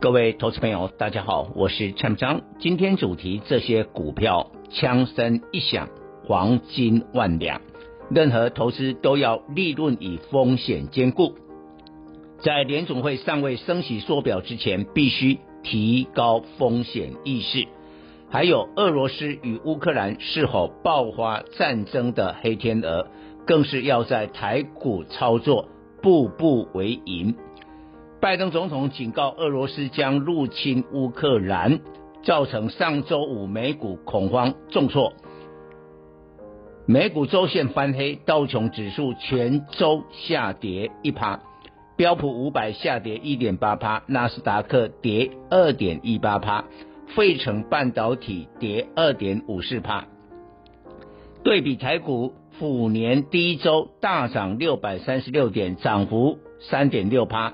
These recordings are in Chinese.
各位投资朋友，大家好，我是陈章。今天主题：这些股票枪声一响，黄金万两。任何投资都要利润与风险兼顾。在联总会尚未升息缩表之前，必须提高风险意识。还有俄罗斯与乌克兰是否爆发战争的黑天鹅。更是要在台股操作，步步为营。拜登总统警告，俄罗斯将入侵乌克兰，造成上周五美股恐慌重挫，美股周线翻黑，道琼指数全周下跌一趴，标普五百下跌一点八趴，纳斯达克跌二点一八趴，费城半导体跌二点五四趴。对比台股。虎年第一周大涨六百三十六点，涨幅三点六趴，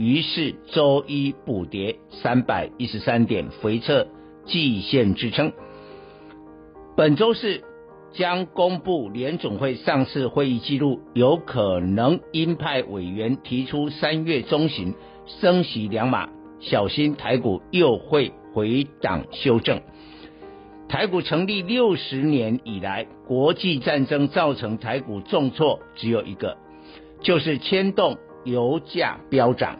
于是周一补跌三百一十三点，回测季线支撑。本周四将公布联总会上次会议记录，有可能鹰派委员提出三月中旬升息两码，小心台股又会回档修正。台股成立六十年以来，国际战争造成台股重挫，只有一个，就是牵动油价飙涨。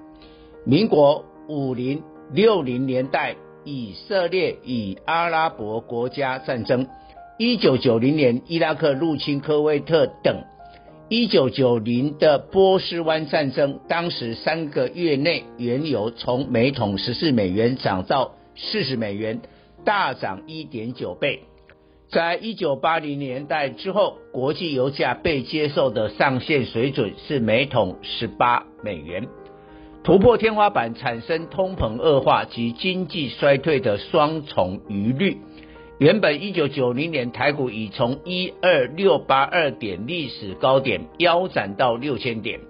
民国五零六零年代，以色列与阿拉伯国家战争；一九九零年伊拉克入侵科威特等；一九九零的波斯湾战争，当时三个月内原油从每桶十四美元涨到四十美元。大涨一点九倍，在一九八零年代之后，国际油价被接受的上限水准是每桶十八美元，突破天花板，产生通膨恶化及经济衰退的双重疑虑。原本一九九零年台股已从一二六八二点历史高点腰斩到六千点，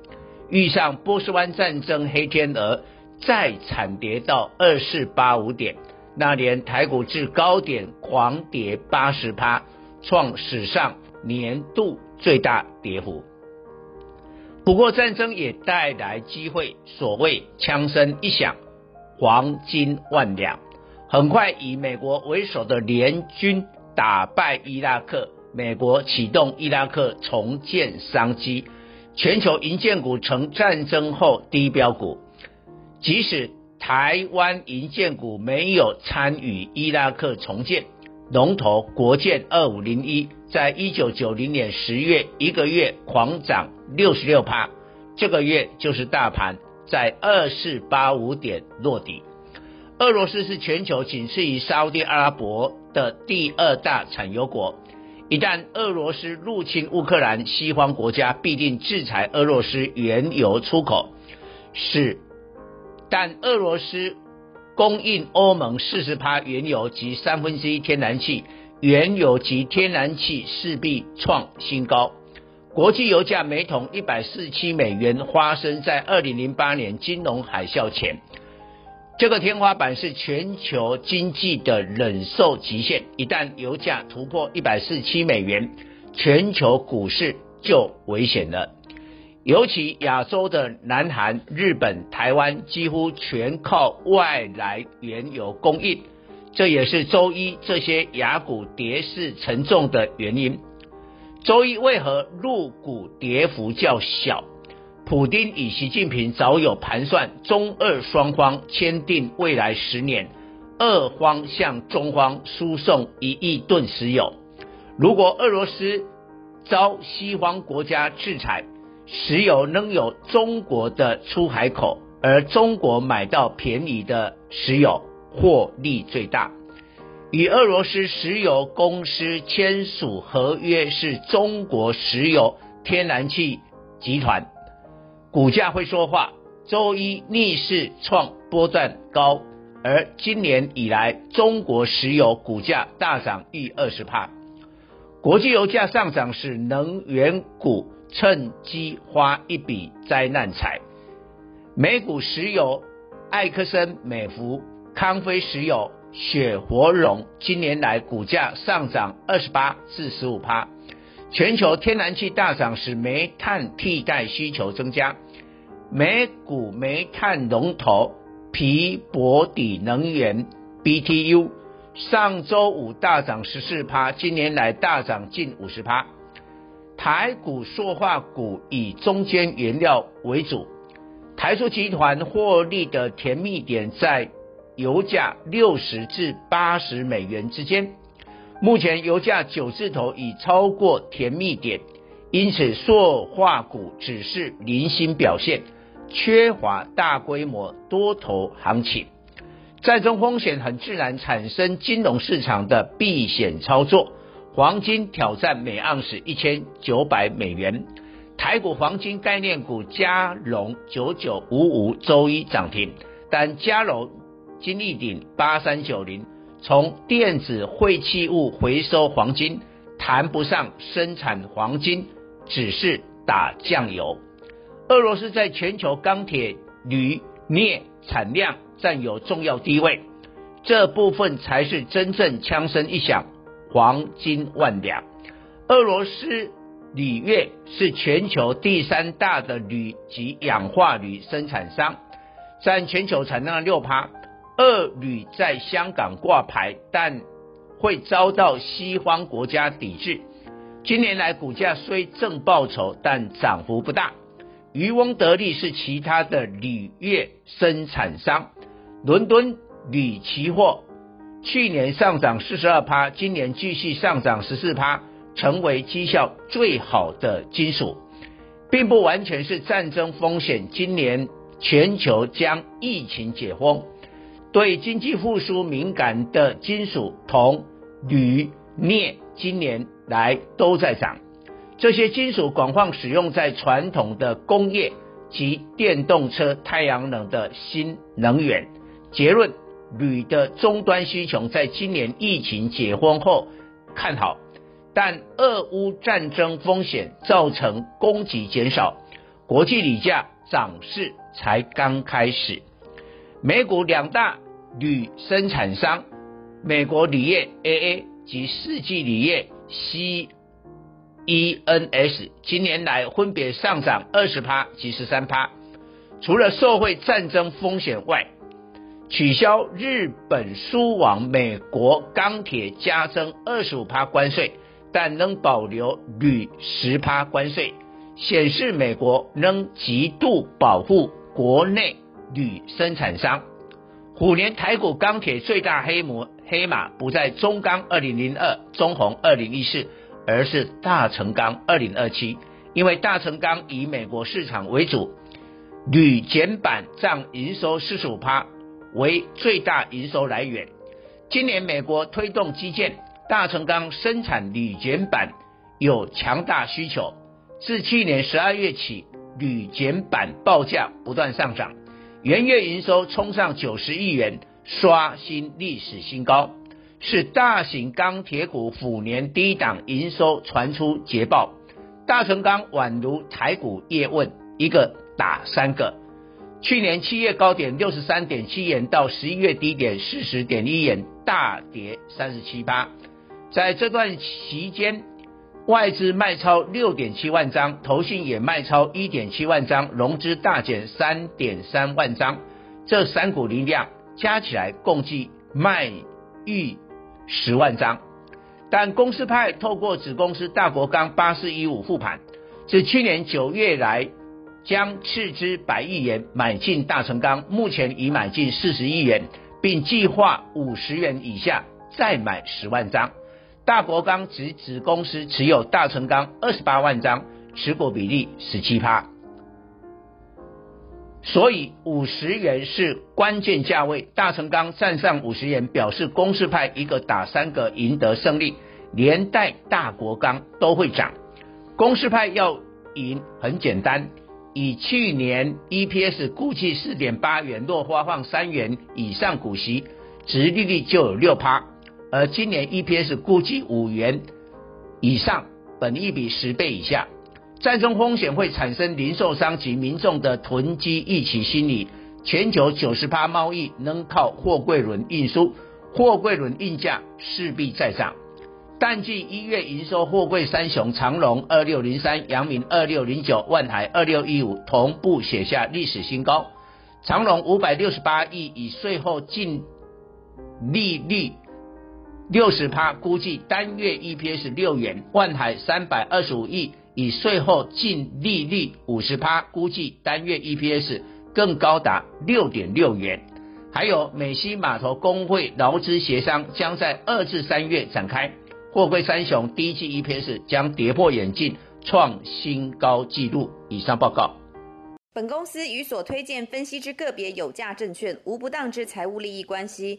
遇上波斯湾战争黑天鹅，再惨跌到二四八五点。那年台股至高点狂跌八十趴，创史上年度最大跌幅。不过战争也带来机会，所谓枪声一响，黄金万两。很快以美国为首的联军打败伊拉克，美国启动伊拉克重建商机，全球银建股成战争后低标股，即使。台湾银建股没有参与伊拉克重建，龙头国建二五零一，在一九九零年十月一个月狂涨六十六趴，这个月就是大盘在二四八五点落底。俄罗斯是全球仅次于沙乌地阿拉伯的第二大产油国，一旦俄罗斯入侵乌克兰，西方国家必定制裁俄罗斯原油出口，是。但俄罗斯供应欧盟四十趴原油及三分之一天然气，原油及天然气势必创新高。国际油价每桶一百四七美元，发生在二零零八年金融海啸前。这个天花板是全球经济的忍受极限，一旦油价突破一百四七美元，全球股市就危险了。尤其亚洲的南韩、日本、台湾几乎全靠外来原油供应，这也是周一这些雅股跌势沉重的原因。周一为何入股跌幅较小？普丁与习近平早有盘算，中俄双方签订未来十年，俄方向中方输送一亿吨石油。如果俄罗斯遭西方国家制裁，石油仍有中国的出海口，而中国买到便宜的石油，获利最大。与俄罗斯石油公司签署合约是中国石油天然气集团，股价会说话。周一逆势创波段高，而今年以来，中国石油股价大涨逾二十帕，国际油价上涨使能源股趁机花一笔灾难财。美股石油、埃克森美孚、康菲石油、雪佛龙今年来股价上涨二十八至十五趴。全球天然气大涨使煤炭替代需求增加，美股煤炭龙头。皮博底能源 BTU 上周五大涨十四趴，今年来大涨近五十趴。台股塑化股以中间原料为主，台塑集团获利的甜蜜点在油价六十至八十美元之间。目前油价九字头已超过甜蜜点，因此塑化股只是零星表现。缺乏大规模多头行情，战争风险很自然产生金融市场的避险操作。黄金挑战每盎司一千九百美元，台股黄金概念股加龙九九五五周一涨停，但加龙金立鼎八三九零从电子废弃物回收黄金，谈不上生产黄金，只是打酱油。俄罗斯在全球钢铁、铝、镍产量占有重要地位，这部分才是真正枪声一响，黄金万两。俄罗斯铝业是全球第三大的铝及氧化铝生产商，占全球产量的六趴。二铝在香港挂牌，但会遭到西方国家抵制。今年来股价虽正报酬，但涨幅不大。渔翁得利是其他的铝业生产商，伦敦铝期货去年上涨四十二趴，今年继续上涨十四趴，成为绩效最好的金属，并不完全是战争风险。今年全球将疫情解封，对经济复苏敏感的金属铜、铝、镍，今年来都在涨。这些金属广泛使用在传统的工业及电动车、太阳能的新能源。结论：铝的终端需求在今年疫情解封后看好，但俄乌战争风险造成供给减少，国际铝价涨势才刚开始。美股两大铝生产商，美国铝业 AA 及世纪铝业 C。ENS 今年来分别上涨二十趴及十三趴，除了社会战争风险外，取消日本输往美国钢铁加征二十五趴关税，但仍保留铝十趴关税，显示美国仍极度保护国内铝生产商。虎年台股钢铁最大黑马黑马不在中钢二零零二、中鸿二零一四。而是大成钢二零二七，因为大成钢以美国市场为主，铝减板占营收四十五趴，为最大营收来源。今年美国推动基建，大成钢生产铝减板有强大需求。自去年十二月起，铝减板报价不断上涨，元月营收冲上九十亿元，刷新历史新高。是大型钢铁股虎年第一档营收传出捷报，大成钢宛如台股叶问，一个打三个。去年七月高点六十三点七元到十一月低点四十点一元，大跌三十七八。在这段期间，外资卖超六点七万张，投信也卖超一点七万张，融资大减三点三万张。这三股力量加起来共计卖逾。十万张，但公司派透过子公司大国钢八四一五复盘，自去年九月来将斥资百亿元买进大成钢，目前已买进四十亿元，并计划五十元以下再买十万张。大国钢及子公司持有大成钢二十八万张，持股比例十七趴。所以五十元是关键价位，大成钢站上五十元，表示公司派一个打三个赢得胜利，连带大国钢都会涨。公司派要赢很简单，以去年 EPS 估计四点八元，若发放三元以上股息，殖利率就有六趴。而今年 EPS 估计五元以上，本益比十倍以下。战争风险会产生零售商及民众的囤积预期心理。全球九十趴贸易能靠货柜轮运输，货柜轮运价势必再涨。淡季一月营收，货柜三雄长荣二六零三、阳明二六零九、万海二六一五同步写下历史新高。长荣五百六十八亿，以税后净利率六十趴，估计单月 EPS 六元。万海三百二十五亿，以税后净利率五十趴，估计单月 EPS 更高达六点六元。还有美西码头工会劳资协商将在二至三月展开。货柜三雄第一季 EPS 将跌破眼镜，创新高纪录。以上报告。本公司与所推荐分析之个别有价证券无不当之财务利益关系。